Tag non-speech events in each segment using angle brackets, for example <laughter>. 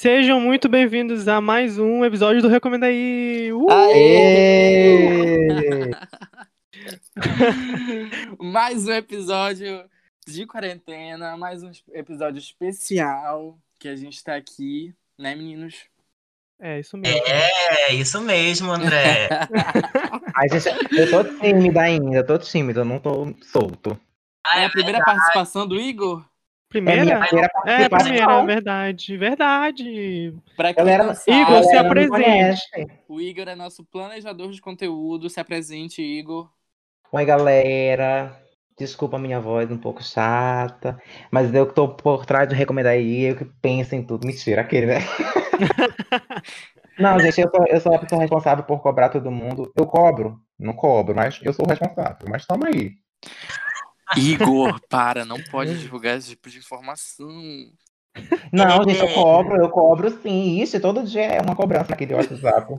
Sejam muito bem-vindos a mais um episódio do Recomenda aí. Uh! Aê! <laughs> mais um episódio de quarentena, mais um episódio especial que a gente tá aqui, né, meninos? É, isso mesmo. É, isso mesmo, André. <laughs> Ai, gente, eu tô tímida ainda, eu tô tímida, eu não tô solto. É a primeira participação do Igor? É minha Primeira? primeira É, primeira, verdade, verdade. Pra quem Galera, sabe, Igor, se não apresente. o Igor é nosso planejador de conteúdo. Se apresente, Igor. Oi, galera. Desculpa a minha voz um pouco chata, mas eu que tô por trás do Recomendar aí, eu que penso em tudo. Mentira, aquele, né? <laughs> Não, gente, eu sou, eu sou a pessoa responsável por cobrar todo mundo. Eu cobro, não cobro, mas eu sou o responsável. Mas toma aí. Igor, para, não pode divulgar esse tipo de informação. Não, gente, eu cobro, eu cobro sim. Isso, todo dia é uma cobrança naquele WhatsApp.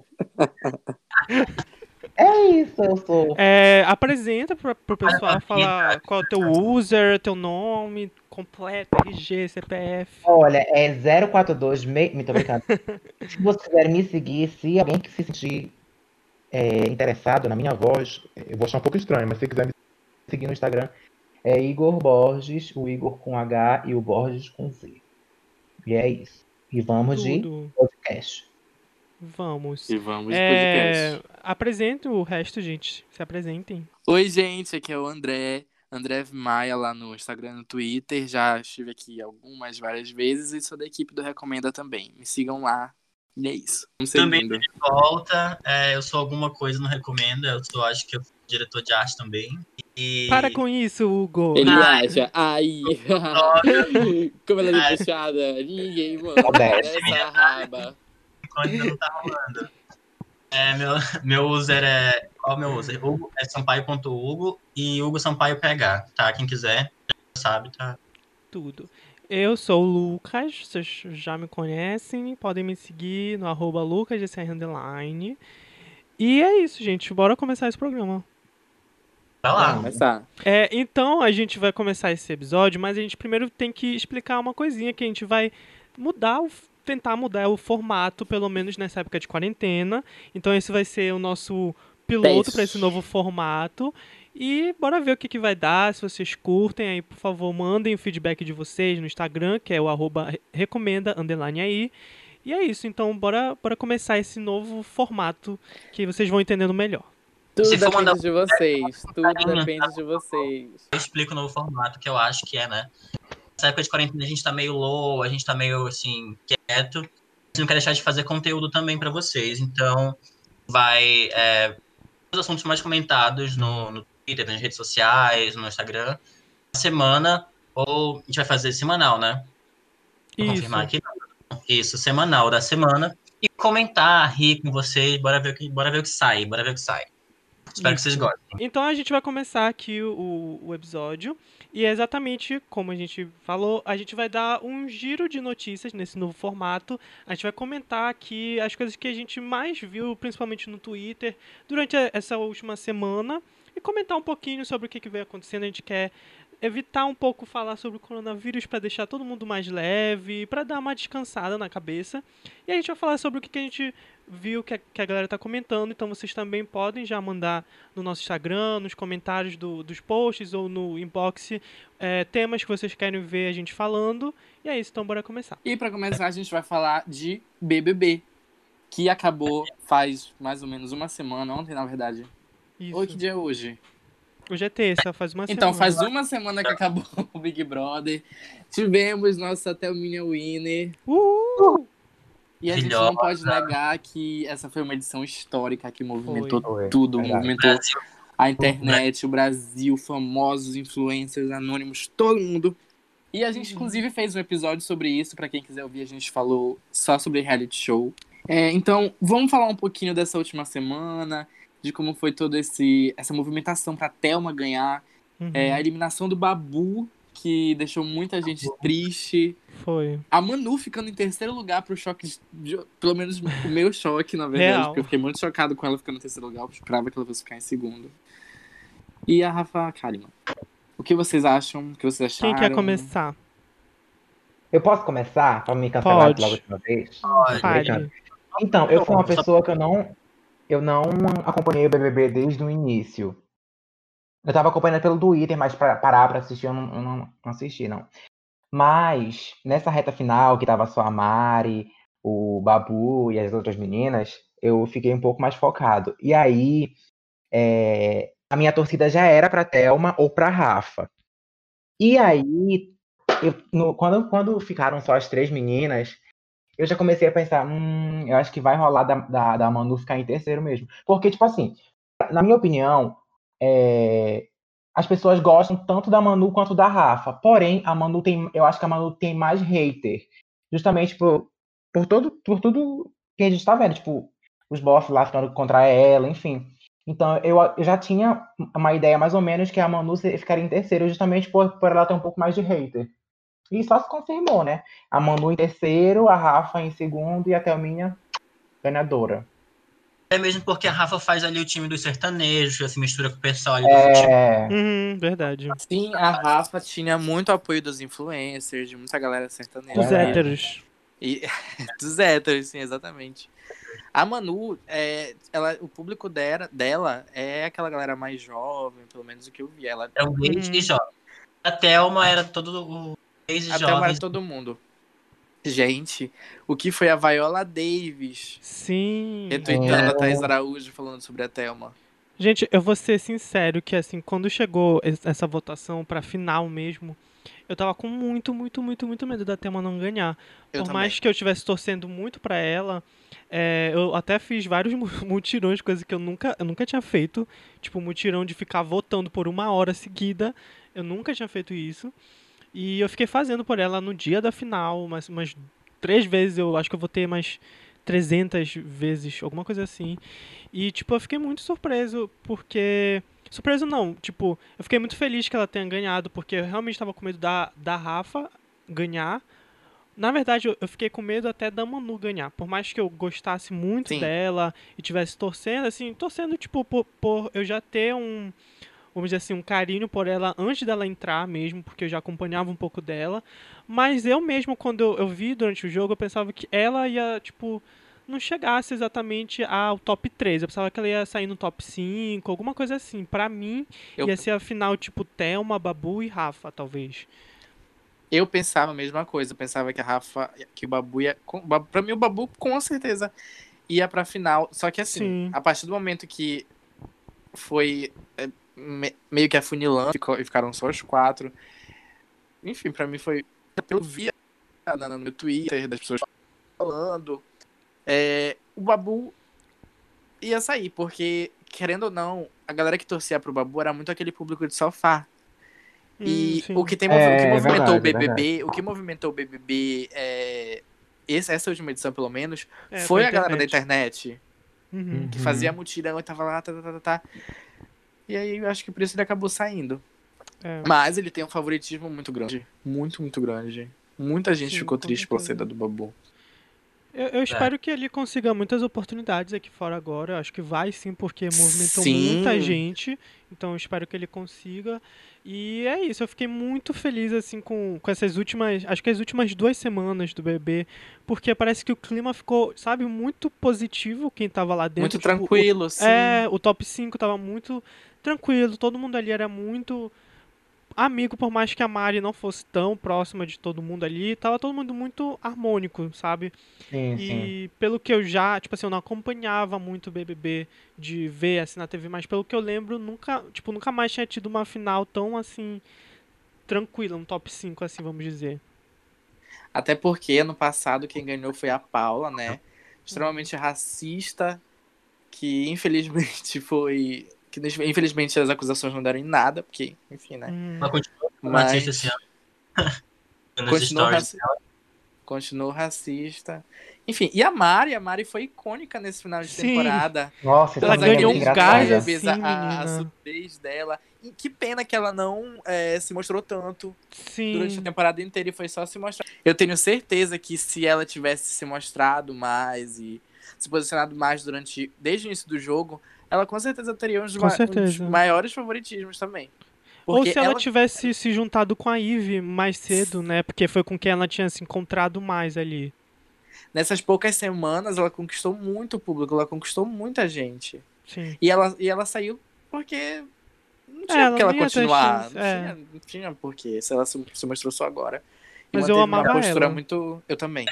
É isso, eu sou. É, apresenta pra, pro pessoal falar qual é o teu user, teu nome completo, RG, CPF. Olha, é 042. Me... Me tô brincando. <laughs> se você quiser me seguir, se alguém que se sentir é, interessado na minha voz, eu vou achar um pouco estranho, mas se quiser me seguir no Instagram, é Igor Borges, o Igor com H e o Borges com Z. E é isso. E vamos de Tudo. podcast. Vamos. E vamos de É, podcast. apresenta o resto, gente. Se apresentem. Oi, gente, aqui é o André. André Maia lá no Instagram e no Twitter. Já estive aqui algumas, várias vezes e sou da equipe do Recomenda também. Me sigam lá. E é isso. Vamos Também de volta. É, eu sou alguma coisa, não recomenda. Eu sou, acho que eu sou diretor de arte também. E Para com isso, Hugo. Ele Ah. acha. Ai. <laughs> Como ela é puxada. Ninguém, mano. Desce, Essa raba. enquanto não tá rolando. É, meu, meu user é. Qual é o meu user? Hugo é sampaio.hugo e Hugo Sampaio PH, tá? Quem quiser, já sabe, tá? Tudo. Eu sou o Lucas, vocês já me conhecem, podem me seguir no arroba underline. E é isso, gente, bora começar esse programa. Vai Vamos lá. começar. É, então a gente vai começar esse episódio, mas a gente primeiro tem que explicar uma coisinha que a gente vai mudar, o, tentar mudar o formato, pelo menos nessa época de quarentena. Então esse vai ser o nosso piloto para esse novo formato. E bora ver o que, que vai dar. Se vocês curtem, aí por favor mandem o feedback de vocês no Instagram, que é o arroba re- recomenda underline aí. E é isso, então bora, bora começar esse novo formato que vocês vão entendendo melhor. Tudo Se depende mandar- de vocês. Tudo depende de vocês. Eu explico o novo formato que eu acho que é, né? Nessa época de quarentena a gente tá meio low, a gente tá meio assim, quieto. A gente não quer deixar de fazer conteúdo também pra vocês. Então, vai. É, os assuntos mais comentados no, no Twitter, nas redes sociais, no Instagram, na semana, ou a gente vai fazer semanal, né? Vou Isso. confirmar aqui. Isso, semanal da semana. E comentar, rir com vocês, bora ver o que, bora ver o que sai, bora ver o que sai. Espero que vocês Isso. gostem. Então a gente vai começar aqui o, o episódio. E é exatamente como a gente falou, a gente vai dar um giro de notícias nesse novo formato. A gente vai comentar aqui as coisas que a gente mais viu, principalmente no Twitter, durante essa última semana. E comentar um pouquinho sobre o que, que vem acontecendo. A gente quer evitar um pouco falar sobre o coronavírus para deixar todo mundo mais leve, para dar uma descansada na cabeça. E a gente vai falar sobre o que, que a gente viu que a, que a galera tá comentando. Então vocês também podem já mandar no nosso Instagram, nos comentários do- dos posts ou no inbox é, temas que vocês querem ver a gente falando. E é isso, então bora começar. E pra começar, a gente vai falar de BBB, que acabou faz mais ou menos uma semana, ontem na verdade. Isso. Oi, que dia é hoje? Hoje é terça, faz uma Então, semana. faz uma semana que acabou <laughs> o Big Brother. Tivemos nossa Thelminha Winner. Uhul! E a gente não pode negar que essa foi uma edição histórica que movimentou Foi. tudo, movimentou a internet, o Brasil, famosos, influencers, anônimos, todo mundo. E a gente, inclusive, fez um episódio sobre isso. Pra quem quiser ouvir, a gente falou só sobre reality show. É, então, vamos falar um pouquinho dessa última semana, de como foi toda esse, essa movimentação pra Thelma ganhar. Uhum, É, a eliminação do Babu, que deixou muita gente triste. Foi. A Manu ficando em terceiro lugar pro choque, de, de- pelo menos o meu choque, na verdade, Real. porque eu fiquei muito chocado com ela ficando em terceiro lugar, eu esperava que ela fosse ficar em segundo. E a Rafa Kalimann. O que vocês acham? O que vocês acharam? Quem quer começar? Eu posso começar pra me cancelar Pode. logo de uma vez? Pode. Então, eu fui uma pessoa que eu não, eu não acompanhei o BBB desde o início. Eu tava acompanhando pelo Twitter, mas pra parar pra assistir, eu não, eu não, assisti, não. Mas, nessa reta final, que tava só a Mari, o Babu e as outras meninas, eu fiquei um pouco mais focado. E aí, é, a minha torcida já era pra Thelma ou pra Rafa. E aí, eu- no- quando, quando ficaram só as três meninas, eu já comecei a pensar, hum, eu acho que vai rolar da, da, da Manu ficar em terceiro mesmo. Porque, tipo assim, na minha opinião, é, as pessoas gostam tanto da Manu quanto da Rafa. Porém, a Manu tem, eu acho que a Manu tem mais hater. Justamente por, por, todo, por tudo que a gente tá vendo. Tipo, os bosses lá ficando contra ela, enfim. Então, eu, eu já tinha uma ideia mais ou menos que a Manu ficaria em terceiro, justamente por, por ela ter um pouco mais de hater. E só se confirmou, né? A Manu em terceiro, a Rafa em segundo e a Thelminha ganhadora. É mesmo porque a Rafa faz ali o time dos sertanejos, já se mistura com o pessoal ali do futebol. É, Uhum, verdade. Sim, a Rafa tinha muito apoio dos influencers, de muita galera sertaneja. Os Verdade. héteros. E, <laughs> dos héteros, sim, exatamente. A Manu, é, ela, o público dela, dela é aquela galera mais jovem, pelo menos o que eu vi. Ela É um Uhum. e jovem. A Thelma era todo o até mais jovens. todo mundo. Gente, o que foi a Viola Davis Sim. retweetando É. a Thaís Araújo falando sobre a Thelma? Gente, eu vou ser sincero que assim, quando chegou es- essa votação pra final mesmo, eu tava com muito, muito, muito, muito medo da Thelma não ganhar. Eu Por também. mais que eu estivesse torcendo muito pra ela, é, eu até fiz vários <laughs> mu- mutirões, coisa que eu nunca, eu nunca tinha feito. Tipo, mutirão de ficar votando por uma hora seguida. Eu nunca tinha feito isso. E eu fiquei fazendo por ela no dia da final, umas, umas três vezes. Eu acho que eu votei mais 300 vezes, alguma coisa assim. E, tipo, eu fiquei muito surpreso, porque. Surpreso não, tipo, eu fiquei muito feliz que ela tenha ganhado, porque eu realmente tava com medo da, da Rafa ganhar. Na verdade, eu, eu fiquei com medo até da Manu ganhar. Por mais que eu gostasse muito Sim. dela e tivesse torcendo, assim, torcendo, tipo, por, por eu já ter um. Vamos dizer assim, um carinho por ela antes dela entrar mesmo, porque eu já acompanhava um pouco dela. Mas eu mesmo, quando eu, eu vi durante o jogo, eu pensava que ela ia, tipo, não chegasse exatamente ao top 3. Eu pensava que ela ia sair no top 5, alguma coisa assim. Pra mim, Eu- ia ser a final, tipo, Thelma, Babu e Rafa, talvez. Eu pensava a mesma coisa. Eu pensava que a Rafa, que o Babu ia. Pra mim, o Babu com certeza ia pra final. Só que assim, Sim. a partir do momento que foi é, me- meio que afunilando ficou- e ficaram só os quatro. Enfim, pra mim foi. Eu via no meu Twitter das pessoas falando. é, o Babu ia sair, porque, querendo ou não, a galera que torcia pro Babu era muito aquele público de sofá. E Hum, sim. o que, tem, o que É, movimentou o verdade, BBB, o que movimentou o BBB, é, esse- essa última edição pelo menos, É, foi a galera da internet. Uhum. que Uhum. fazia mutirão e tava lá, tá, tá, tá, tá, tá. E aí eu acho que por isso ele acabou saindo. É. Mas ele tem um favoritismo muito grande. Muito, muito grande. Muita gente Sim, ficou triste pela saída do Babu. Eu, eu espero que ele consiga muitas oportunidades aqui fora agora. Eu acho que vai sim, porque movimentou Sim. muita gente. Então eu espero que ele consiga. E é isso, eu fiquei muito feliz assim com, com essas últimas. Acho que as últimas duas semanas do bebê. Porque parece que o clima ficou, sabe, muito positivo quem tava lá dentro. muito tipo, o- tranquilo, sim. É, o top 5 tava muito tranquilo, todo mundo ali era muito amigo, por mais que a Mari não fosse tão próxima de todo mundo ali, tava todo mundo muito harmônico, sabe? Sim, sim. E pelo que eu já, tipo assim, eu não acompanhava muito o BBB de ver assim na TV, mas pelo que eu lembro, nunca, tipo, nunca mais tinha tido uma final tão assim tranquila, um top 5 assim, vamos dizer. Até porque ano passado quem ganhou foi a Paula, né? Extremamente racista, que infelizmente <laughs> foi. Que infelizmente as acusações não deram em nada, porque, enfim, né? Hum, Ela continua Mas racista esse ano. <laughs> Nas continuou, raci... continuou racista. Enfim, e a Mari, a Mari foi icônica nesse final de Sim. temporada. Nossa, Ela é ganhou um gás, assim, a, a, surdez dela. E que pena que ela não é, se mostrou tanto sim. durante a temporada inteira e foi só se mostrar. Eu tenho certeza que se ela tivesse se mostrado mais e se posicionado mais durante desde o início do jogo, ela com certeza teria ma- dos certeza. maiores favoritismos também. Ou Porque se ela, ela- tivesse se juntado com a Eve mais cedo, né? Porque foi com quem ela tinha se encontrado mais ali. Nessas poucas semanas, ela conquistou muito público, ela conquistou muita gente. Sim. E ela, e ela saiu porque não tinha É, ela por que ela continuar. chance, Não, é. tinha, não tinha por quê, se ela se, se mostrou só agora. E Mas eu amava uma postura ela. muito. Eu também.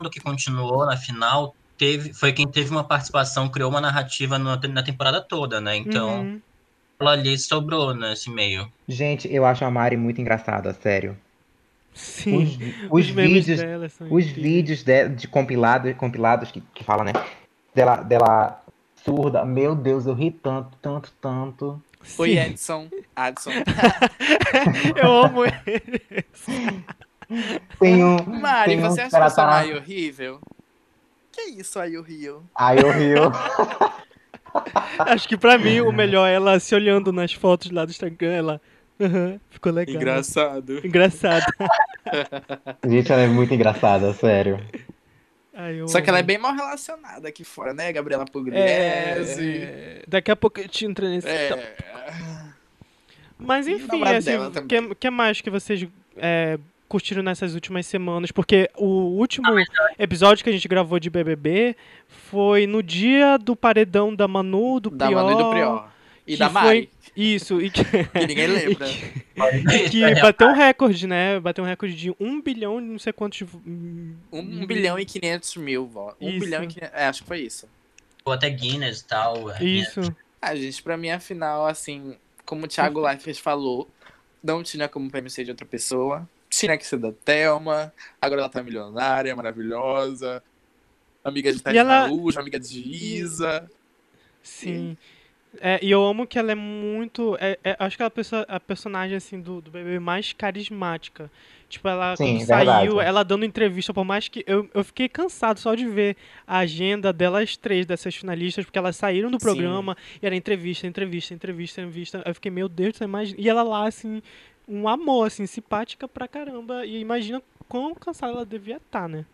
mundo que continuou na final teve, foi quem teve uma participação, criou uma narrativa no- na temporada toda, né? Então, Uhum. ela ali sobrou nesse meio. Gente, eu acho a Mari muito engraçada, sério. Os, Sim. vi- os memes vídeos, dela são os vídeos de, de compilado, compilados que, que fala, né? Dela, dela surda. Meu Deus, eu ri tanto, tanto, tanto. Oi, Sim. Edson. Adson. <laughs> Eu amo ele. Tem um. Mari, tem um você acha que eu sou cara- mais horrível? Que isso aí, o Rio? Ai, eu rio. <laughs> Acho que pra mim o melhor é ela se olhando nas fotos lá do Instagram. Ela. "Aham, ficou legal. Engraçado. Engraçado. <laughs> Gente, ela é muito engraçada, sério. Ai, eu Só que ela é bem mal relacionada aqui fora, né? Gabriela É, Pugliese. é, daqui a pouco eu te entro nesse. É. Mas o enfim, assim, o que, que mais que vocês é, curtiram nessas últimas semanas? Porque o último episódio que a gente gravou de BBB foi no dia do paredão da Manu, do Da Prior. Manu e do Prior. E da foi- Mari, Isso, e que, que ninguém <laughs> lembra. e que bateu um recorde, né? Bateu um recorde de um bilhão e não sei quantos. 1 bilhão e 500 mil votos. 1 Isso. bilhão e 500... É, acho que foi isso. Ou até Guinness e tal. é, Isso. Ah, gente, pra mim, afinal, assim, como o Thiago <laughs> Leifert falou, não tinha como prêmio ser de outra pessoa. Tinha que ser da Thelma. Agora ela tá milionária, maravilhosa. Amiga de Tati ela- Araújo, amiga de Isa. Sim. É, e eu amo que ela é muito. é- é- acho que ela é a, pessoa- a personagem assim, do, do BBB mais carismática. Tipo, ela Sim, quando saiu, verdade. ela dando entrevista, por mais que. Eu, eu fiquei cansado só de ver a agenda delas três, dessas finalistas, porque elas saíram do Sim. programa e era entrevista, entrevista, entrevista, entrevista. Eu fiquei, meu Deus, você imagina. E ela lá, assim, um amor, assim, simpática pra caramba. E imagina quão cansada ela devia estar, né?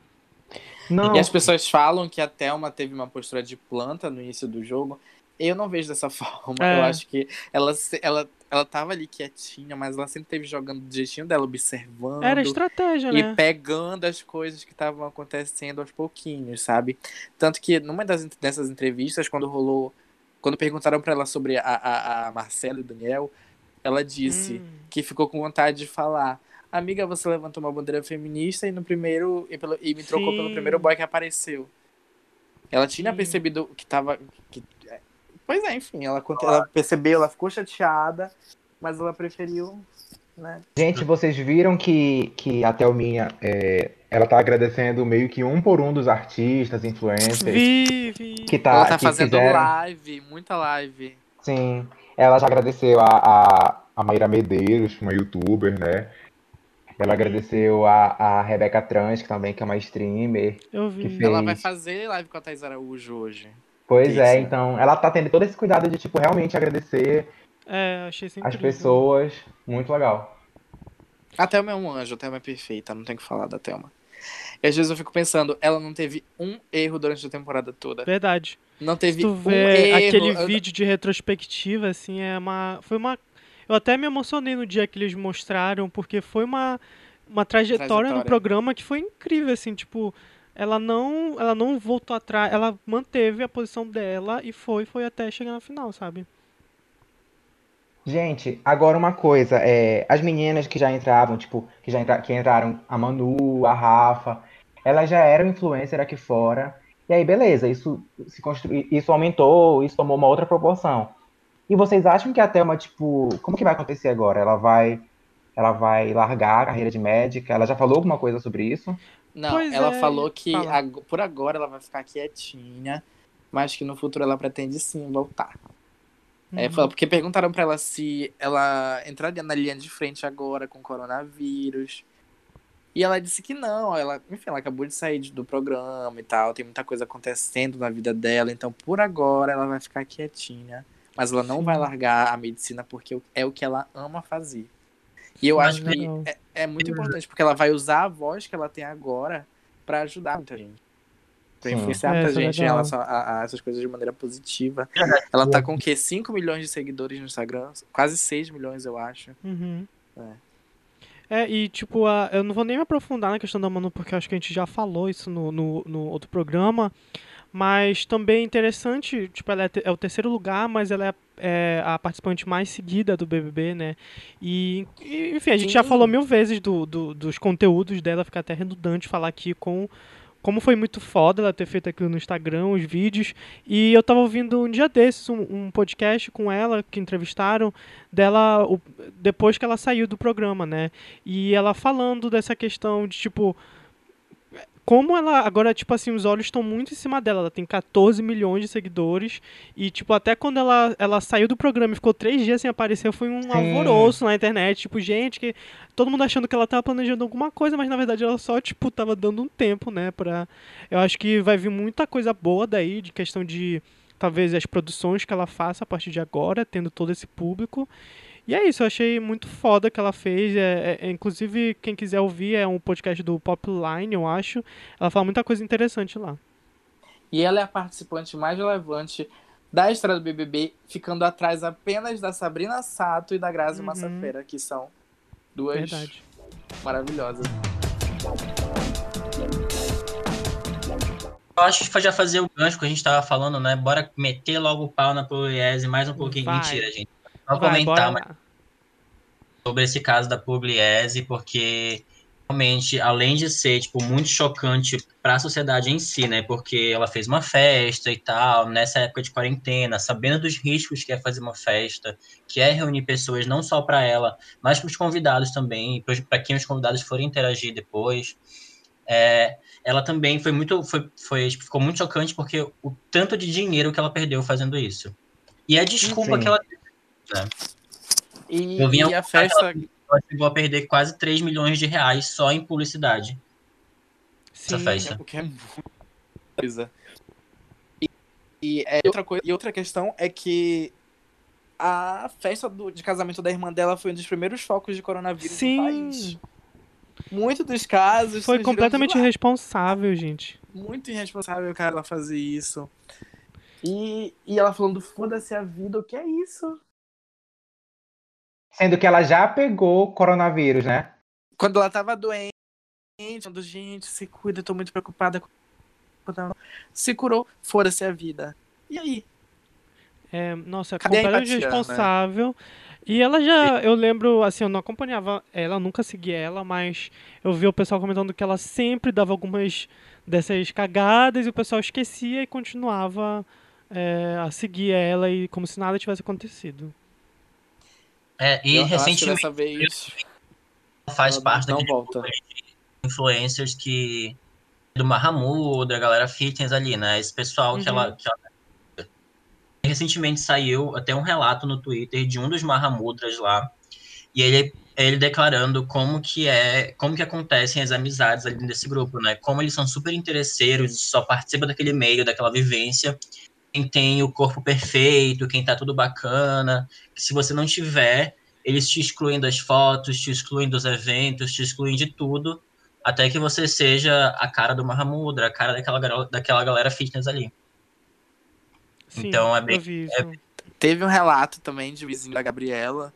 Não, E as pessoas falam que a Thelma teve uma postura de planta no início do jogo. Eu não vejo dessa <laughs> forma. É. Eu acho que ela, ela, ela tava ali quietinha, mas ela sempre teve jogando do jeitinho dela, observando. Era estratégia, E né? pegando as coisas que estavam acontecendo aos pouquinhos, sabe? Tanto que numa das, dessas entrevistas, quando rolou. Quando perguntaram pra ela sobre a, a, a Marcela e o Daniel, ela disse Hum. que ficou com vontade de falar. Amiga, você levantou uma bandeira feminista e no primeiro. E, pelo- e me trocou Sim. pelo primeiro boy que apareceu. Ela tinha Sim. percebido que tava. Que, pois é, enfim, ela, ela percebeu, ela ficou chateada, mas ela preferiu. Né? Gente, vocês viram que, que a Thelminha, é, ela tá agradecendo meio que um por um dos artistas, influencers, Vi, vi. que tá, ela tá que fazendo fizeram. live, muita live. Sim, ela já agradeceu a, a, a Maíra Medeiros, uma youtuber, né? Ela agradeceu a, a Rebeca Trans, que também que é uma streamer. Eu vi. fez. Ela vai fazer live com a Thais Araújo hoje. Pois Isso. é, então ela tá tendo todo esse cuidado de, tipo, realmente agradecer É, achei isso as pessoas. Muito legal. A Thelma é um anjo, a Thelma é perfeita, não tem o que falar da Thelma. E às vezes eu fico pensando, ela não teve um erro durante a temporada toda. Verdade. Não teve tu um vê erro. aquele Eu- vídeo de retrospectiva, assim, é uma. Foi uma. Eu até me emocionei no dia que eles mostraram, porque foi uma, uma trajetória, no Trajetória. programa que foi incrível, assim, tipo. Ela não, ela não voltou atrás, ela manteve a posição dela e foi, foi até chegar na final, sabe? Gente, agora uma coisa, é, as meninas que já entravam, tipo, que já entra, que entraram, a Manu, a Rafa, elas já eram influencer aqui fora. E aí, beleza, isso se construiu, isso aumentou, isso tomou uma outra proporção. E vocês acham que a Thelma, tipo, como que vai acontecer agora? Ela vai, ela vai largar a carreira de médica? Ela já falou alguma coisa sobre isso? Não, Pois ela é, falou que fala. ag- por agora ela vai ficar quietinha, mas que no futuro ela pretende sim voltar. É, Uhum. fala- porque perguntaram pra ela se ela entraria na linha de frente agora com o coronavírus. E ela disse que não. Ela, enfim, ela acabou de sair do programa e tal. Tem muita coisa acontecendo na vida dela. Então, por agora, ela vai ficar quietinha. Mas ela não Sim. vai largar a medicina porque é o que ela ama fazer. E eu Mas acho que legal. é, é muito importante, porque ela vai usar a voz que ela tem agora pra ajudar muita gente. Pra influenciar É, muita é gente em relação a, a essas coisas de maneira positiva. Ela tá com o quê? 5 milhões de seguidores no Instagram? Quase 6 milhões, eu acho. Uhum. É. É, e tipo, a, eu não vou nem me aprofundar na questão da Manu, porque acho que a gente já falou isso no, no, no outro programa. Mas também é interessante, tipo, ela é, é o terceiro lugar, mas ela é, é a participante mais seguida do BBB, né? E, e, enfim, a gente já Sim. falou mil vezes do, do- dos conteúdos dela, fica até redundante falar aqui com como foi muito foda ela ter feito aquilo no Instagram, os vídeos. E eu tava ouvindo um dia desses um, um podcast com ela, que entrevistaram, dela o- depois que ela saiu do programa, né? E ela falando dessa questão de, tipo, como ela agora, tipo assim, os olhos estão muito em cima dela. Ela tem 14 milhões de seguidores. E, tipo, até quando ela, ela saiu do programa e ficou três dias sem aparecer, foi um Sim. alvoroço na internet. Tipo, gente, que todo mundo achando que ela tava planejando alguma coisa, mas na verdade ela só, tipo, tava dando um tempo, né? Pra... Eu acho que vai vir muita coisa boa daí, de questão de talvez as produções que ela faça a partir de agora, tendo todo esse público. E é isso, eu achei muito foda que ela fez. É, é- é- inclusive, quem quiser ouvir, é um podcast do Popline, eu acho. Ela fala muita coisa interessante lá. E ela é a participante mais relevante da história do BBB, ficando atrás apenas da Sabrina Sato e da Grazi Uhum. Massafera, que são duas Verdade. maravilhosas. Eu acho que já fazer o gancho que a gente tava falando, né? Bora meter logo o pau na Pugliese mais um pouquinho. Vai. Mentira, gente. Só Vai, comentar bora sobre esse caso da Pugliese, porque realmente, além de ser, tipo, muito chocante para a sociedade em si, né? Porque ela fez uma festa e tal, nessa época de quarentena, sabendo dos riscos que é fazer uma festa, que é reunir pessoas não só para ela, mas para os convidados também, para quem os convidados forem interagir depois. É, ela também foi muito, foi, foi, tipo, ficou muito chocante porque o tanto de dinheiro que ela perdeu fazendo isso. E a desculpa Sim. que ela E, Eu vi e a festa. ela chegou a perder quase 3 milhões de reais só em publicidade. Essa Sim, festa. O que é muita coisa. E, e é outra coisa. E outra questão é que a festa do- de casamento da irmã dela foi um dos primeiros focos de coronavírus Sim. no país. Muito dos casos Foi completamente irresponsável, gente. muito irresponsável, cara, ela fazer isso. E, e ela falando, foda-se a vida, o que é isso? Sendo que ela já pegou coronavírus, né? Quando ela tava doente, falando, gente, se cuida, eu tô muito preocupada com ela. Se curou, foda-se a vida. E aí? É, nossa, é Cadê a completamente empatia, né? irresponsável. E ela já, eu lembro, assim, eu não acompanhava ela, nunca segui ela, mas eu vi o pessoal comentando que ela sempre dava algumas dessas cagadas e o pessoal esquecia e continuava é, a seguir ela e como se nada tivesse acontecido. É, e eu, que recentemente dessa vez faz parte não daquele volta. grupo de influencers que do Mahamud, da galera fitness ali, né? Esse pessoal que, Uhum. ela, que ela recentemente saiu até um relato no Twitter de um dos Mahamudras lá e ele ele declarando como que é, como que acontecem as amizades ali desse grupo, né? Como eles são super interesseiros, só participa daquele meio, daquela vivência. Quem tem o corpo perfeito, quem tá tudo bacana, que se você não tiver, eles te excluem das fotos, te excluem dos eventos, te excluem de tudo, até que você seja a cara do Mahamudra, a cara daquela, daquela galera fitness ali. Sim, Então, é bem- isso. Teve um relato também de vizinho da Gabriela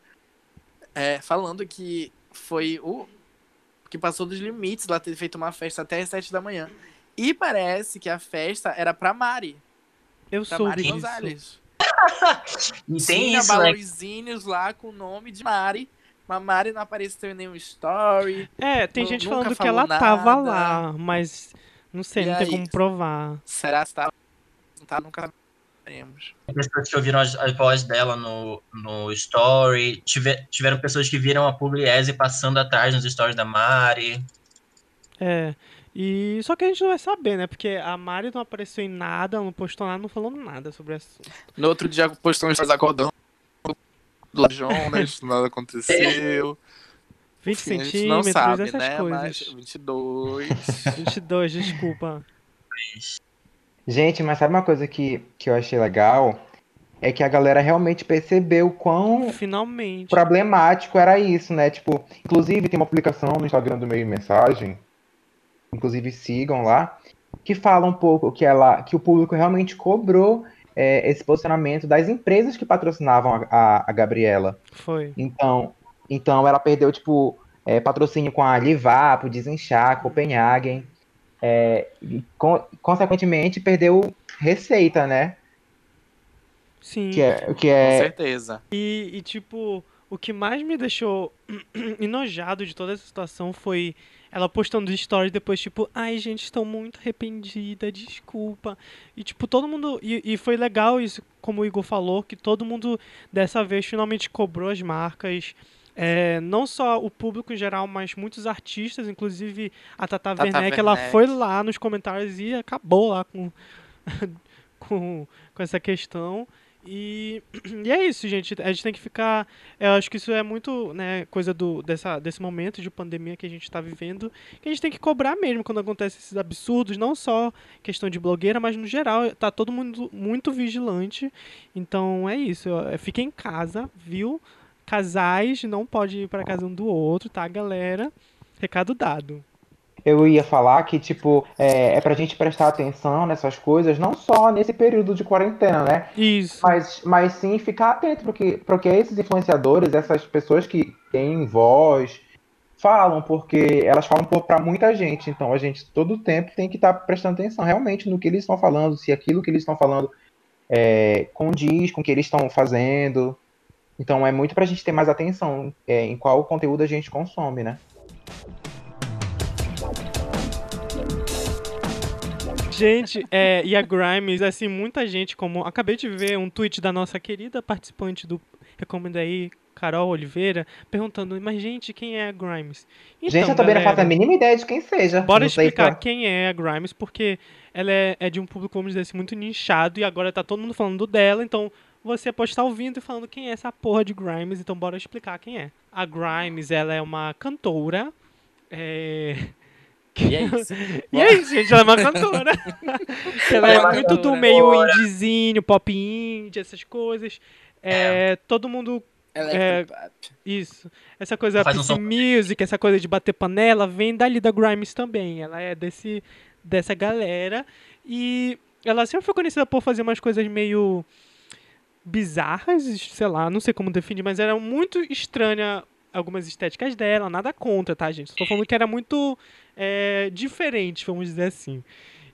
é, falando que foi o que passou dos limites lá ter feito uma festa até as sete da manhã. E parece que a festa era pra Mari, Eu pra soube Mari. Gonzalez. <laughs> Tem Tinha isso, né? lá com o nome de Mari, mas Mari não apareceu em nenhum story. É, tem gente falando que ela tava nada. lá, mas não sei, E não tem aí? como provar. Será que tá? Não tá? Nunca saberemos. pessoas que ouviram as- a voz dela no, no story, tive- tiveram pessoas que viram a Pugliese passando atrás nos stories da Mari. É. E só que a gente não vai saber, né? Porque a Mari não apareceu em nada, não postou nada, não falou nada sobre o assunto. No outro dia postou um stories acordando do de Jonas, nada aconteceu. 20 Enfim, a gente não centímetros, sabe, essas né? coisas. Mas 22. 22, desculpa. Gente, mas sabe uma coisa que, que eu achei legal? É que a galera realmente percebeu quão Finalmente. problemático era isso, né? Tipo, inclusive tem uma publicação no Instagram do Meio Mensagem, inclusive sigam lá, que fala um pouco que ela, que o público realmente cobrou é, esse posicionamento das empresas que patrocinavam a, a, a Gabriela. Foi. Então, então ela perdeu, tipo, é, patrocínio com a Livapo, Desinchar, Copenhagen. É, e, con- consequentemente, perdeu receita, né? Sim. Que é, que Com é certeza. E, e, tipo, o que mais me deixou <clears throat> enojado de toda essa situação foi ela postando stories depois, tipo, ai gente, estou muito arrependida, desculpa. E tipo, todo mundo. E, e foi legal isso, como o Igor falou, que todo mundo dessa vez finalmente cobrou as marcas. É, não só o público em geral, mas muitos artistas, inclusive a Tata, Tata Werneck, ela Werneck. foi lá nos comentários e acabou lá com, <laughs> com, com essa questão. E, <clears throat> e é isso, gente. A gente tem que ficar. Eu acho que isso é muito né, coisa do, dessa, desse momento de pandemia que a gente está vivendo. Que a gente tem que cobrar mesmo quando acontecem esses absurdos. Não só questão de blogueira, mas no geral. Tá todo mundo muito vigilante. Então é isso. ó, Fica em casa, viu? Casais não pode ir para casa um do outro, tá, galera? Recado dado. Eu ia falar que, tipo, é, é pra gente prestar atenção nessas coisas, não só nesse período de quarentena, né? Isso. Mas, mas sim ficar atento, porque, porque esses influenciadores, essas pessoas que têm voz, falam, porque elas falam pra muita gente. Então a gente todo tempo tem que estar prestando atenção realmente no que eles estão falando, se aquilo que eles estão falando é, condiz com o que eles estão fazendo. Então é muito pra gente ter mais atenção é, em qual conteúdo a gente consome, né? Gente, é, e a Grimes, assim, muita gente, como. Acabei de ver um tweet da nossa querida participante do Recomenda aí, Carol Oliveira, perguntando, mas gente, quem é a Grimes? gente, eu também não galera, faço a mínima ideia de quem seja. Bora Não explicar quem é a Grimes, porque ela é, é de um público, vamos dizer assim, muito nichado, e agora tá todo mundo falando dela, então você pode estar ouvindo e falando quem é essa porra de Grimes, então bora explicar quem é. A Grimes, ela é uma cantora. É... E é isso. <laughs> E é isso, gente, ela é uma cantora. ela <laughs> Ela é é muito do meio indiezinho, pop indie, essas coisas. É, Todo mundo. Ela É, é. Isso. Essa coisa Faz um Music, essa coisa de bater panela, vem dali da Grimes também. Ela é desse, dessa galera. E ela sempre foi conhecida por fazer umas coisas meio bizarras, sei lá, não sei como definir, mas era muito estranha algumas estéticas dela, nada contra, tá, gente? Tô falando que era muito é, diferente, vamos dizer assim.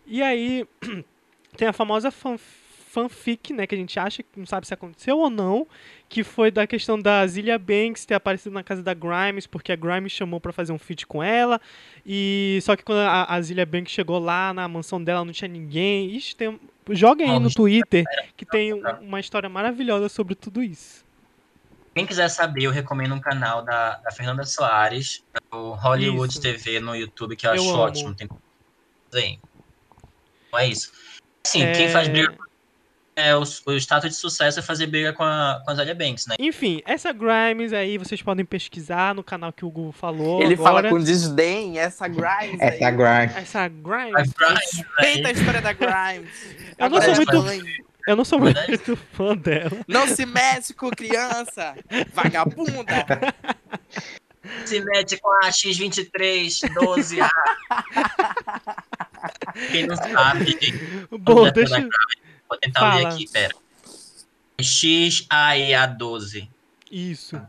E aí, <clears throat> tem a famosa fan- fanfic, né, que a gente acha que não sabe se aconteceu ou não, que foi da questão da Zilia Banks ter aparecido na casa da Grimes, porque a Grimes chamou pra fazer um feat com ela, e só que quando a, a Zilia Banks chegou lá na mansão dela não tinha ninguém. Ixi, tem, joguem aí Ah, no Twitter <laughs> que tem um- uma história maravilhosa sobre tudo isso. Quem quiser saber, eu recomendo um canal da, da Fernanda Soares, o Hollywood Isso. TV no YouTube, que eu Eu acho amo. ótimo. Tem. Então é isso. Sim, É, quem faz briga é o, o status de sucesso é fazer briga com a, com a Zalia Banks, né? Enfim, essa Grimes aí vocês podem pesquisar no canal que o Hugo falou Ele agora. fala com desdém, essa Grimes Essa aí. Grimes. Essa Grimes. Respeita a história da Grimes. Eu não sou Agora muito-. Eu não sou muito fã dela. Não se mete com criança, vagabunda. se mete com a X23 12A. Quem não sabe, Bom, deixa. da vou tentar ler Fala. aqui, pera. XAEA12. Isso.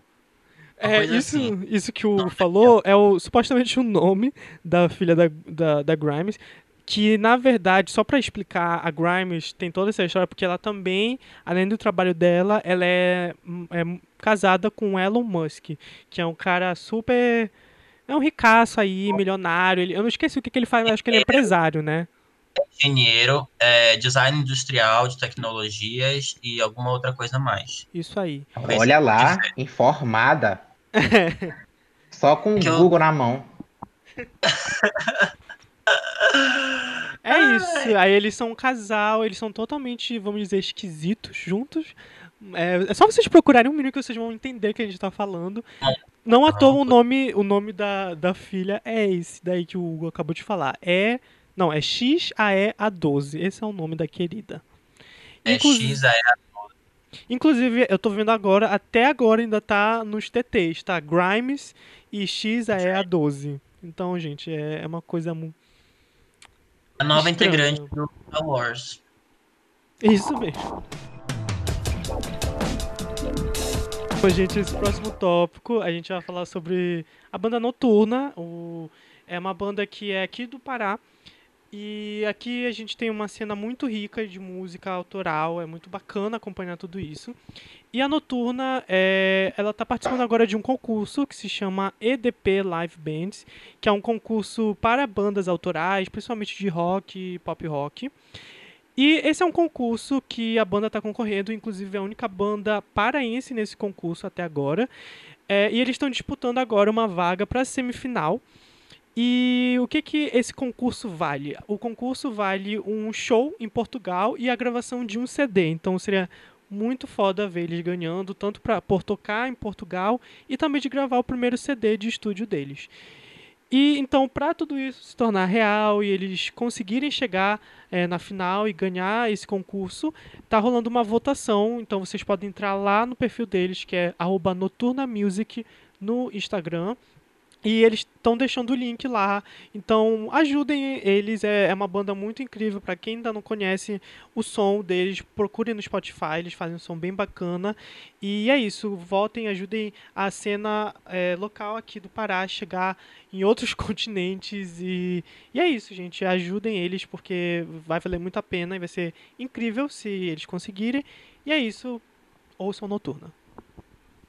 É, isso, assim. isso que o Hugo falou é o, supostamente o nome da filha da, da, da Grimes. Que, na verdade, só pra explicar, a Grimes tem toda essa história porque ela também, além do trabalho dela, ela é, é casada com o Elon Musk, que é um cara super. É um ricaço aí, milionário. Ele, eu não esqueci o que, que ele faz, mas acho que ele é empresário, né? Engenheiro, é, design industrial de tecnologias e alguma outra coisa mais. Isso aí. Olha lá, informada. <laughs> Só com o Que eu- Google na mão. <laughs> É isso. Aí eles são um casal, eles são totalmente, vamos dizer, esquisitos juntos. É, é só vocês procurarem um minuto que vocês vão entender o que a gente tá falando. Não à toa o nome, o nome da, da filha é esse daí que o Hugo acabou de falar. É. Não, é XAEA12. Esse é o nome da querida. É Inclusive- XAEA. Inclusive, eu tô vendo agora, até agora ainda tá nos TTs, tá? Grimes e XAEA12. Então, gente, é, é uma coisa mu- A nova Estranho. integrante do Star Wars. Isso mesmo. Bom, gente, esse próximo tópico a gente vai falar sobre a banda Noturna. O... É uma banda que é aqui do Pará. E aqui a gente tem uma cena muito rica de música autoral, é muito bacana acompanhar tudo isso. E a Noturna, é, ela está participando agora de um concurso que se chama EDP Live Bands, que é um concurso para bandas autorais, principalmente de rock e pop rock. E esse é um concurso que a banda está concorrendo, inclusive é a única banda paraense nesse concurso até agora. É, e eles estão disputando agora uma vaga para a semifinal. E o que, que esse concurso vale? O concurso vale um show em Portugal e a gravação de um CD. Então seria muito foda ver eles ganhando, tanto pra, por tocar em Portugal e também de gravar o primeiro CD de estúdio deles. E então, para tudo isso se tornar real e eles conseguirem chegar é, na final e ganhar esse concurso, tá rolando uma votação. Então vocês podem entrar lá no perfil deles, que é arroba Noturna Music no Instagram. E eles estão deixando o link lá. Então ajudem eles. É, é uma banda muito incrível. Para quem ainda não conhece o som deles, procurem no Spotify. Eles fazem um som bem bacana. E é isso. Votem, ajudem a cena é, local aqui do Pará a chegar em outros <laughs> continentes. E, e é isso, gente. Ajudem eles porque vai valer muito a pena e vai ser incrível se eles conseguirem. E é isso. Ouçam Noturna.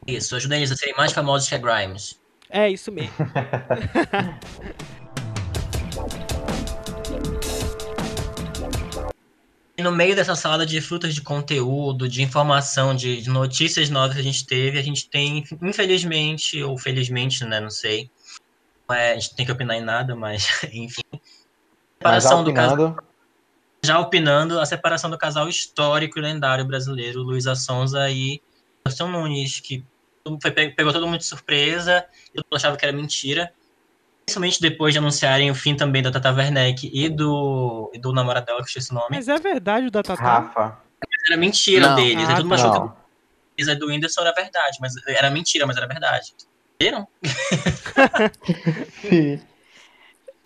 Isso, ajuda eles a serem mais famosos que a Grimes. É isso mesmo. <laughs> E no meio dessa salada de frutas de conteúdo, de informação, de, de notícias novas que a gente teve, a gente tem, infelizmente, ou felizmente, né, não sei. É, a gente tem que opinar em nada, mas, <laughs> enfim. Mas Separação do casal, opinando, já opinando, a separação do casal histórico e lendário brasileiro, Luísa Sonza e Anderson Nunes, que foi, pegou todo mundo de surpresa, eu achava que era mentira. Principalmente depois de anunciarem o fim também da Tata Werneck e do, e do namorado dela, que eu esqueci o nome. Mas é verdade o da Tatá? Rafa. Era mentira Não. deles. Aí todo mundo achou que a coisa do Whindersson era verdade, mas era mentira, mas era verdade. Viram? Sim. <laughs>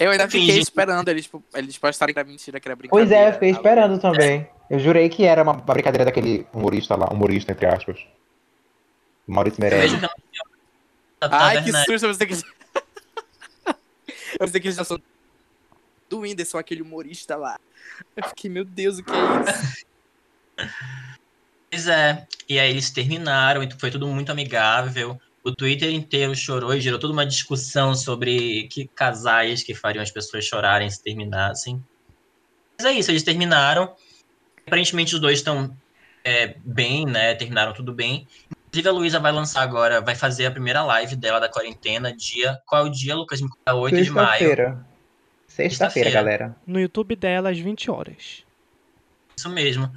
Eu ainda Enfim, fiquei gente. esperando eles, eles postarem que era mentira, que era brincadeira. Pois é, eu fiquei esperando também. Eu jurei que era uma brincadeira daquele humorista lá, humorista, entre aspas. Maurício Meirelles. Tata Ai, que susto, eu pensei que... eu pensei que eles já são do Whindersson, aquele humorista lá. Eu fiquei, meu Deus, o que é isso? Pois é. E aí eles terminaram, e foi tudo muito amigável. O Twitter inteiro chorou e gerou toda uma discussão sobre que casais que fariam as pessoas chorarem se terminassem. Mas é isso, eles terminaram. Aparentemente os dois estão é, bem, né? Terminaram tudo bem. Inclusive a Luísa vai lançar agora, vai fazer a primeira live dela da quarentena, dia. Qual é o dia, Lucas? Me conta, 8 de maio. Sexta-feira. Sexta-feira, galera. No YouTube dela às 20 horas. Isso mesmo.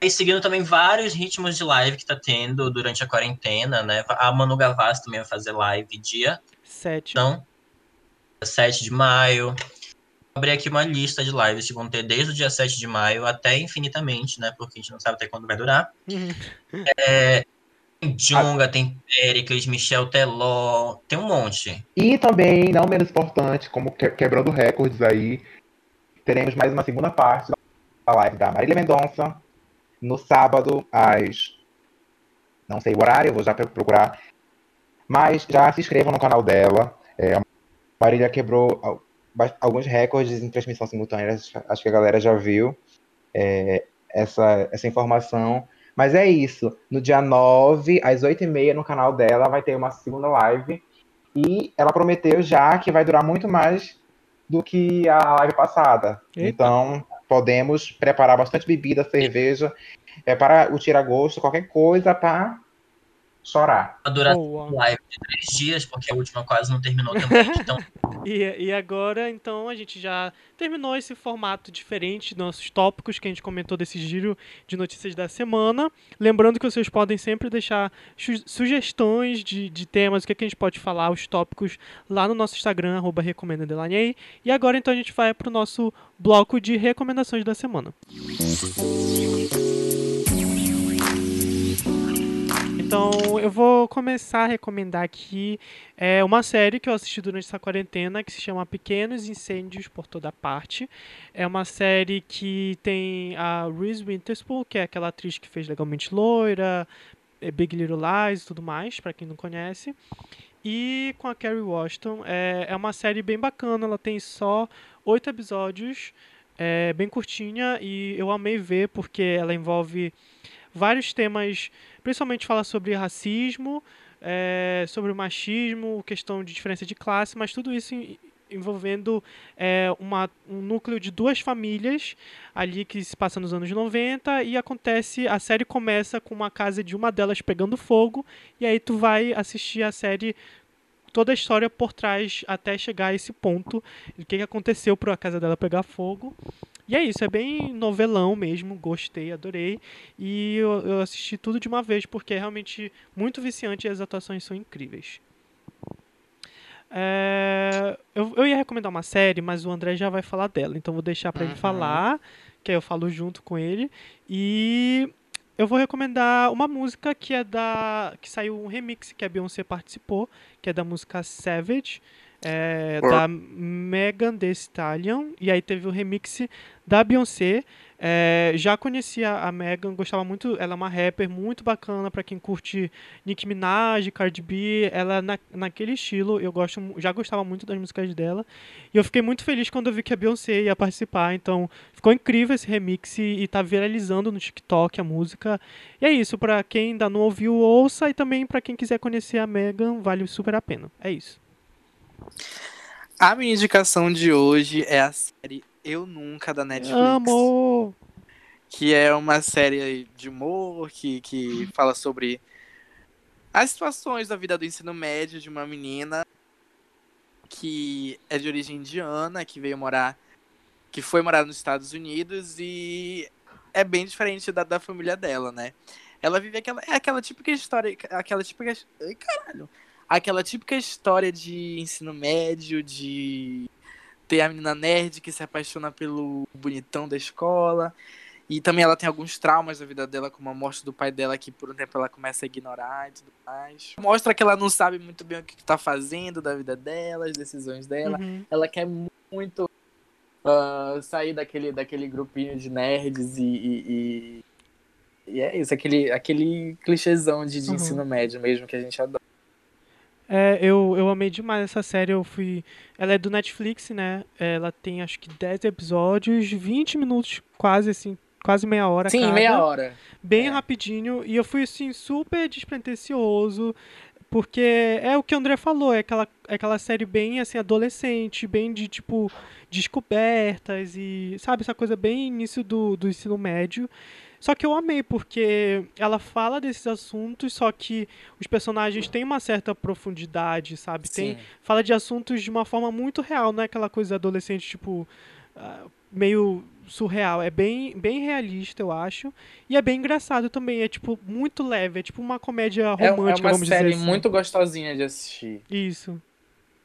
E seguindo também vários ritmos de live que tá tendo durante a quarentena, né? A Manu Gavassi também vai fazer live dia, 7. não? 7 de maio. Vou abrir aqui uma lista de lives que vão ter desde o dia 7 de maio até infinitamente, né? Porque a gente não sabe até quando vai durar. Uhum. Tem Junga, tem Pericles, Michel Teló, tem um monte. E também, não menos importante, como que- quebrando recordes aí, teremos mais uma segunda parte da live da Marília Mendonça, no sábado, às. Não sei o horário, eu vou já pro- procurar. Mas já se inscrevam no canal dela. É, a Marília quebrou alguns recordes em transmissão simultânea, acho que a galera já viu é, essa, essa informação. Mas é isso. No dia 9, às 8h30, no canal dela, vai ter uma segunda live. E ela prometeu já que vai durar muito mais do que a live passada. Eita. Então, podemos preparar bastante bebida, cerveja, é para o tira-gosto, qualquer coisa para chorar. A duração da live de três dias, porque a última quase não terminou também. Então, <laughs> E, e agora, então, a gente já terminou esse formato diferente dos nossos tópicos que a gente comentou desse giro de notícias da semana. Lembrando que vocês podem sempre deixar su- sugestões de, de temas, o que, é que a gente pode falar, os tópicos, lá no nosso Instagram, arroba recomenda underline aí. E agora, então, a gente vai para o nosso bloco de recomendações da semana. Então Então eu vou começar a recomendar aqui é, uma série que eu assisti durante essa quarentena que se chama Pequenos Incêndios por Toda Parte. É uma série que tem a Reese Witherspoon, que é aquela atriz que fez Legalmente Loira, é, Big Little Lies e tudo mais, para quem não conhece. E com a Kerry Washington. É, é uma série bem bacana, ela tem só oito episódios, é bem curtinha e eu amei ver porque ela envolve vários temas, principalmente fala sobre racismo, é, sobre machismo, questão de diferença de classe, mas tudo isso envolvendo é, uma, um núcleo de duas famílias ali que se passa nos anos 90 e acontece, a série começa com uma casa de uma delas pegando fogo e aí tu vai assistir a série toda a história por trás até chegar a esse ponto, o que aconteceu para a casa dela pegar fogo. E é isso, é bem novelão mesmo, gostei, adorei. E eu, eu assisti tudo de uma vez porque é realmente muito viciante e as atuações são incríveis. É, eu, eu ia recomendar uma série, mas o André já vai falar dela, então vou deixar para uhum. ele falar, que aí eu falo junto com ele. E eu vou recomendar uma música que é da. que saiu um remix que a Beyoncé participou, que é da música Savage. É, da Megan Thee Stallion, e aí teve o remix da Beyoncé. É, já conhecia a Megan, gostava muito, ela é uma rapper muito bacana para quem curte Nicki Minaj, Cardi B, ela na, naquele estilo, eu gosto, já gostava muito das músicas dela. E eu fiquei muito feliz quando eu vi que a Beyoncé ia participar, então ficou incrível esse remix e, e tá viralizando no TikTok a música. E é isso, para quem ainda não ouviu, ouça e também para quem quiser conhecer a Megan, vale super a pena. É isso. A minha indicação de hoje é a série eu Nunca, da Netflix. Amo! Que é uma série de humor que, que fala sobre as situações da vida do ensino médio de uma menina que é de origem indiana, que veio morar, que foi morar nos Estados Unidos e é bem diferente da, da família dela, né? Ela vive aquela, é aquela típica história, aquela típica, ai, caralho, aquela típica história de ensino médio, de tem a menina nerd que se apaixona pelo bonitão da escola. E também ela tem alguns traumas da vida dela, como a morte do pai dela, que por um tempo ela começa a ignorar e tudo mais. Mostra que ela não sabe muito bem o que está fazendo da vida dela, as decisões dela. Uhum. Ela quer muito uh, sair daquele, daquele grupinho de nerds e, e, e, e é isso, aquele, aquele clichêzão de, de uhum. ensino médio mesmo que a gente adora. É, eu, eu amei demais essa série. Eu fui. Ela é do Netflix, né? Ela tem acho que 10 episódios, 20 minutos, quase assim, quase meia hora. Sim, cada, meia hora. Bem é. rapidinho. E eu fui assim, super despretensioso. Porque é o que o André falou, é aquela, é aquela série bem assim, adolescente, bem de tipo descobertas e, sabe, essa coisa bem início do, do ensino médio. Só que eu amei, porque ela fala desses assuntos, só que os personagens têm uma certa profundidade, sabe? Tem, fala de assuntos de uma forma muito real, não é aquela coisa adolescente, tipo, uh, meio surreal. É bem, bem realista, eu acho. E é bem engraçado também. É, tipo, muito leve. É tipo uma comédia romântica, é, é uma série assim. muito gostosinha de assistir. Isso.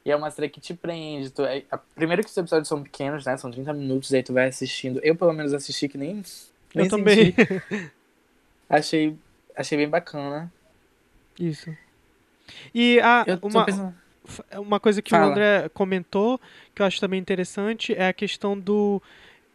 E é uma série que te prende. Tu, é, a, primeiro que os episódios são pequenos, né? São 30 minutos, aí tu vai assistindo. Eu, pelo menos, assisti que nem eu também. <laughs> achei, achei bem bacana. Isso. E a, uma, uma coisa que Fala. o André comentou, que eu acho também interessante, é a questão do.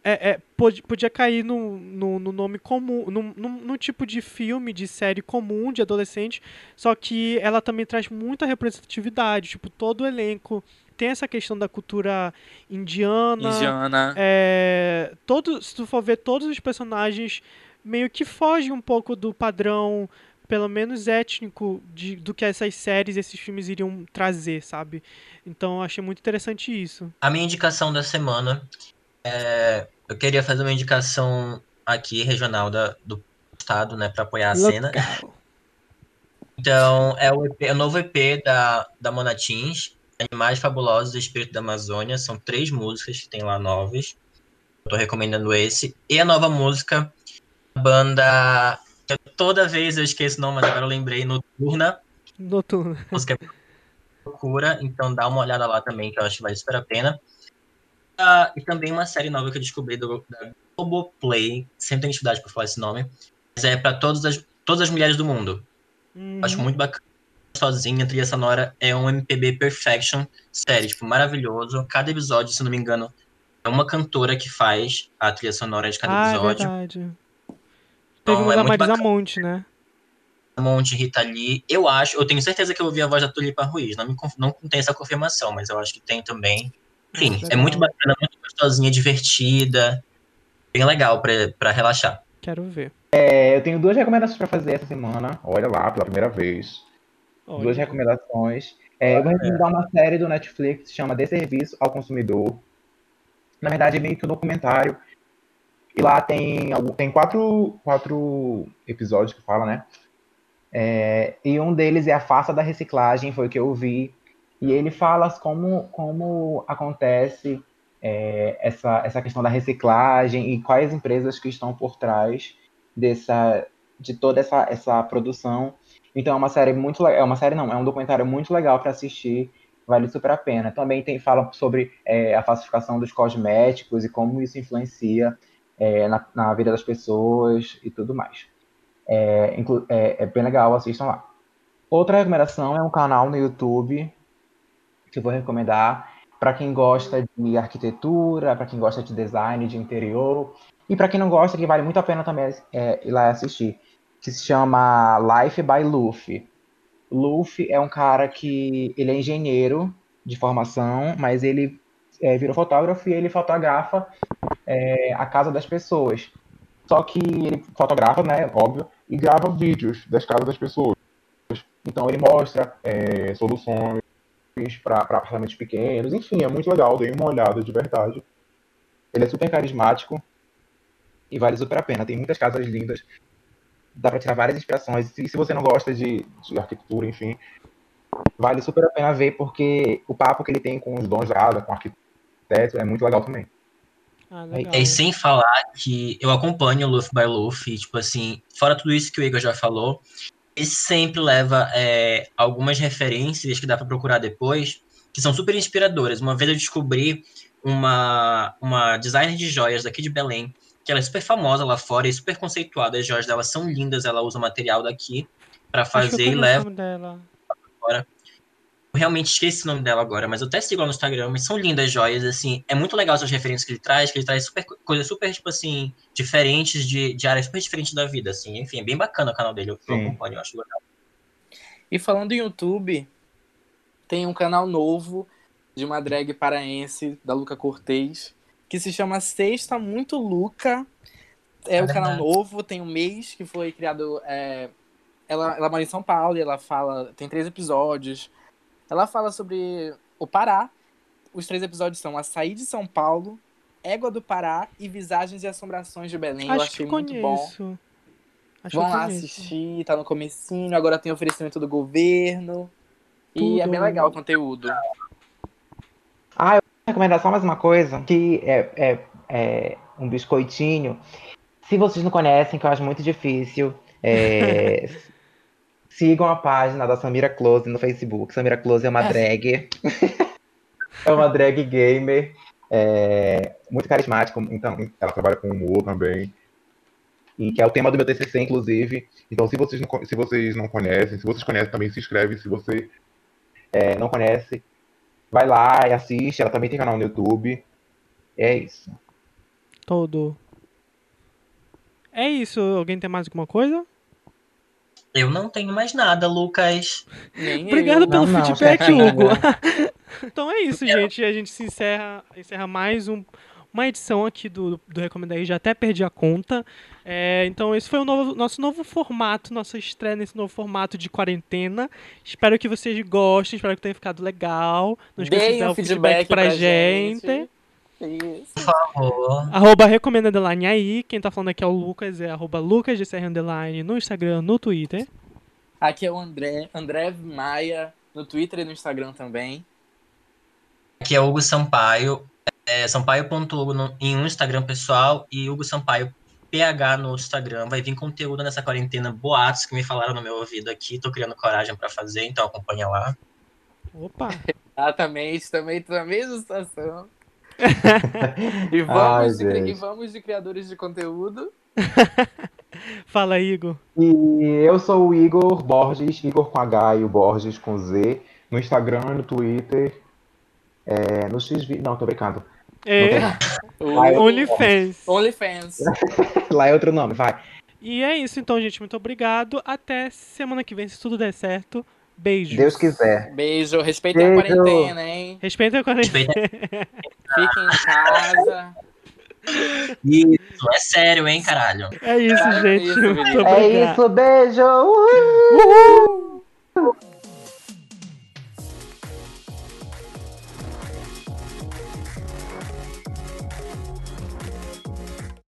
É, é, podia cair no, no, no nome comum, no, no, no, tipo de filme, de série comum, de adolescente, só que ela também traz muita representatividade. Tipo, todo o elenco tem essa questão da cultura indiana. Indiana. É, todo, se tu for ver, todos os personagens meio que fogem um pouco do padrão, pelo menos étnico, de, do que essas séries, esses filmes iriam trazer, sabe? Então eu achei muito interessante isso. A minha indicação da semana é. Eu queria fazer uma indicação aqui regional da, do estado, né, para apoiar a Local. cena. Então, é o, EP, é o novo EP da, da Monatins, Animais Fabulosos e Espírito da Amazônia. São três músicas que tem lá novas. Eu tô recomendando esse. E a nova música, a banda. Toda vez eu esqueço o nome, mas agora eu lembrei, Noturna. Noturna. A música é procura, então dá uma olhada lá também, que eu acho que vale super a pena. Uh, e também uma série nova que eu descobri do, da Globoplay. Sempre tenho dificuldade para falar esse nome. Mas é para todas as, todas as mulheres do mundo. Uhum. Acho muito bacana. Sozinha, a trilha sonora é um MPB Perfection, sério, tipo, maravilhoso. Cada episódio, se não me engano, é uma cantora que faz a trilha sonora de cada Ah, é episódio. verdade. Teve Então, uma é da muito Marisa bacana. Monte, né? Monte, Rita Lee. Eu acho, eu tenho certeza que eu ouvi a voz da Tulipa Ruiz. Não, me, não tem essa confirmação, mas eu acho que tem também. Enfim, Nossa, é legal. muito bacana, muito gostosinha, divertida. Bem legal pra, pra relaxar. Quero ver. É, eu tenho duas recomendações para fazer essa semana. Olha lá, pela primeira vez. Olha. Duas recomendações. É, eu vou recomendar uma série do Netflix que se chama De Serviço ao Consumidor. Na verdade, é meio que um documentário. E lá tem, tem quatro, quatro episódios que fala, né? É, e um deles é a farsa da reciclagem, foi o que eu vi. E ele fala como, como acontece é, essa, essa questão da reciclagem e quais empresas que estão por trás dessa, de toda essa, essa produção. Então é uma série muito é uma série não, é um documentário muito legal para assistir, vale super a pena. Também tem fala sobre é, a falsificação dos cosméticos e como isso influencia é, na, na vida das pessoas e tudo mais. É, é, é bem legal, assistam lá. Outra recomendação é um canal no YouTube que eu vou recomendar para quem gosta de arquitetura, para quem gosta de design de interior e para quem não gosta, que vale muito a pena também é, ir lá assistir, que se chama Life by Luffy. Luffy é um cara que ele é engenheiro de formação, mas ele é, virou fotógrafo e ele fotografa é, a casa das pessoas. Só que ele fotografa, né, óbvio, e grava vídeos das casas das pessoas. Então ele mostra é, soluções para apartamentos pequenos, enfim, é muito legal, dei uma olhada de verdade. Ele é super carismático e vale super a pena. Tem muitas casas lindas, dá para tirar várias inspirações. E se você não gosta de, de arquitetura, enfim, vale super a pena ver, porque o papo que ele tem com os donos da casa, com o arquiteto, é muito legal também. Ah, legal. E sem falar que eu acompanho o Luffy by Luffy, tipo assim, fora tudo isso que o Igor já falou, ele sempre leva é, algumas referências que dá pra procurar depois, que são super inspiradoras. Uma vez eu descobri uma, uma designer de joias daqui de Belém, que ela é super famosa lá fora e super conceituada. As joias dela são lindas, ela usa material daqui pra Acho que eu fazer e leva. o nome dela. Eu realmente esqueci o nome dela agora, mas eu até sigo lá no Instagram, mas são lindas joias, assim, é muito legal essas referências que ele traz, que ele traz super, coisas super, tipo assim, diferentes, de, de áreas super diferentes da vida, assim, enfim, é bem bacana o canal dele, eu, eu Sim. acompanho, eu acho legal. E falando em YouTube, tem um canal novo de uma drag paraense, da Luca Cortez, que se chama Sexta Muito Luca. É É um canal novo, tem um mês que foi criado. é, ela, ela mora em São Paulo e ela fala. Tem três episódios. Ela fala sobre o Pará. Os três episódios são Açaí de São Paulo, Égua do Pará e Visagens e Assombrações de Belém. eu Acho achei que muito bom. conheço. Acho Vão eu lá assistir, tá no comecinho, agora tem oferecimento do governo. E é Tudo. bem legal o conteúdo. Recomendar só mais uma coisa, que é, é, é um biscoitinho. Se vocês não conhecem, que eu acho muito difícil, é, <laughs> sigam a página da Samira Close no Facebook. Samira Close é uma drag. <laughs> é uma drag gamer. é, muito carismática. Então, ela trabalha com humor também. E que é o tema do meu TCC, inclusive. Então, se vocês não, se vocês não conhecem, se vocês conhecem, também se inscreve. Se você é, não conhece, vai lá e assiste. Ela também tem canal no YouTube. É isso. Todo. É isso. Alguém tem mais alguma coisa? Eu não tenho mais nada, Lucas. Nem Obrigado eu. pelo Não, não, feedback, chefinha. Hugo. <laughs> então é isso, gente. A gente se encerra, encerra mais um, uma edição aqui do, do Recomenda aí. Já até perdi a conta. É, então esse foi o novo- nosso novo formato, nossa estreia nesse novo formato de quarentena. Espero que vocês gostem, espero que tenha ficado legal. Não esqueça de dar um o feedback, feedback pra, pra gente. gente. Isso. Por favor. Arroba recomenda underline aí. Quem tá falando aqui é o Lucas, é arroba Lucas de Serra underline no Instagram, no Twitter. Aqui é o André, André Maia, no Twitter e no Instagram também. Aqui é Hugo Sampaio, é sampaio.hugo em um Instagram pessoal e Hugo Sampaio PH no Instagram. Vai vir conteúdo nessa quarentena, boatos que me falaram no meu ouvido aqui. Tô criando coragem pra fazer, então acompanha lá. Opa! Exatamente, <laughs> também tô na mesma situação. <laughs> e, Ai, vamos de, cri- gente. e vamos de criadores de conteúdo. <laughs> Fala, Igor. E eu sou o Igor Borges, Igor com H e o Borges com Z, no Instagram, no Twitter, é, no X... Não, tô brincando. É, eu- <laughs> OnlyFans. OnlyFans. Lá é outro nome, vai. E é isso, então, gente. Muito obrigado. Até semana que vem, se tudo der certo. Beijos. Deus quiser. Beijo, respeitem a Beijo. quarentena, hein? Respeita a quarentena. <laughs> Fiquem em casa. Isso, é sério, hein, caralho. É isso, É gente. isso, Muito menino. obrigado. É isso, beijo! Uhul! Uhul!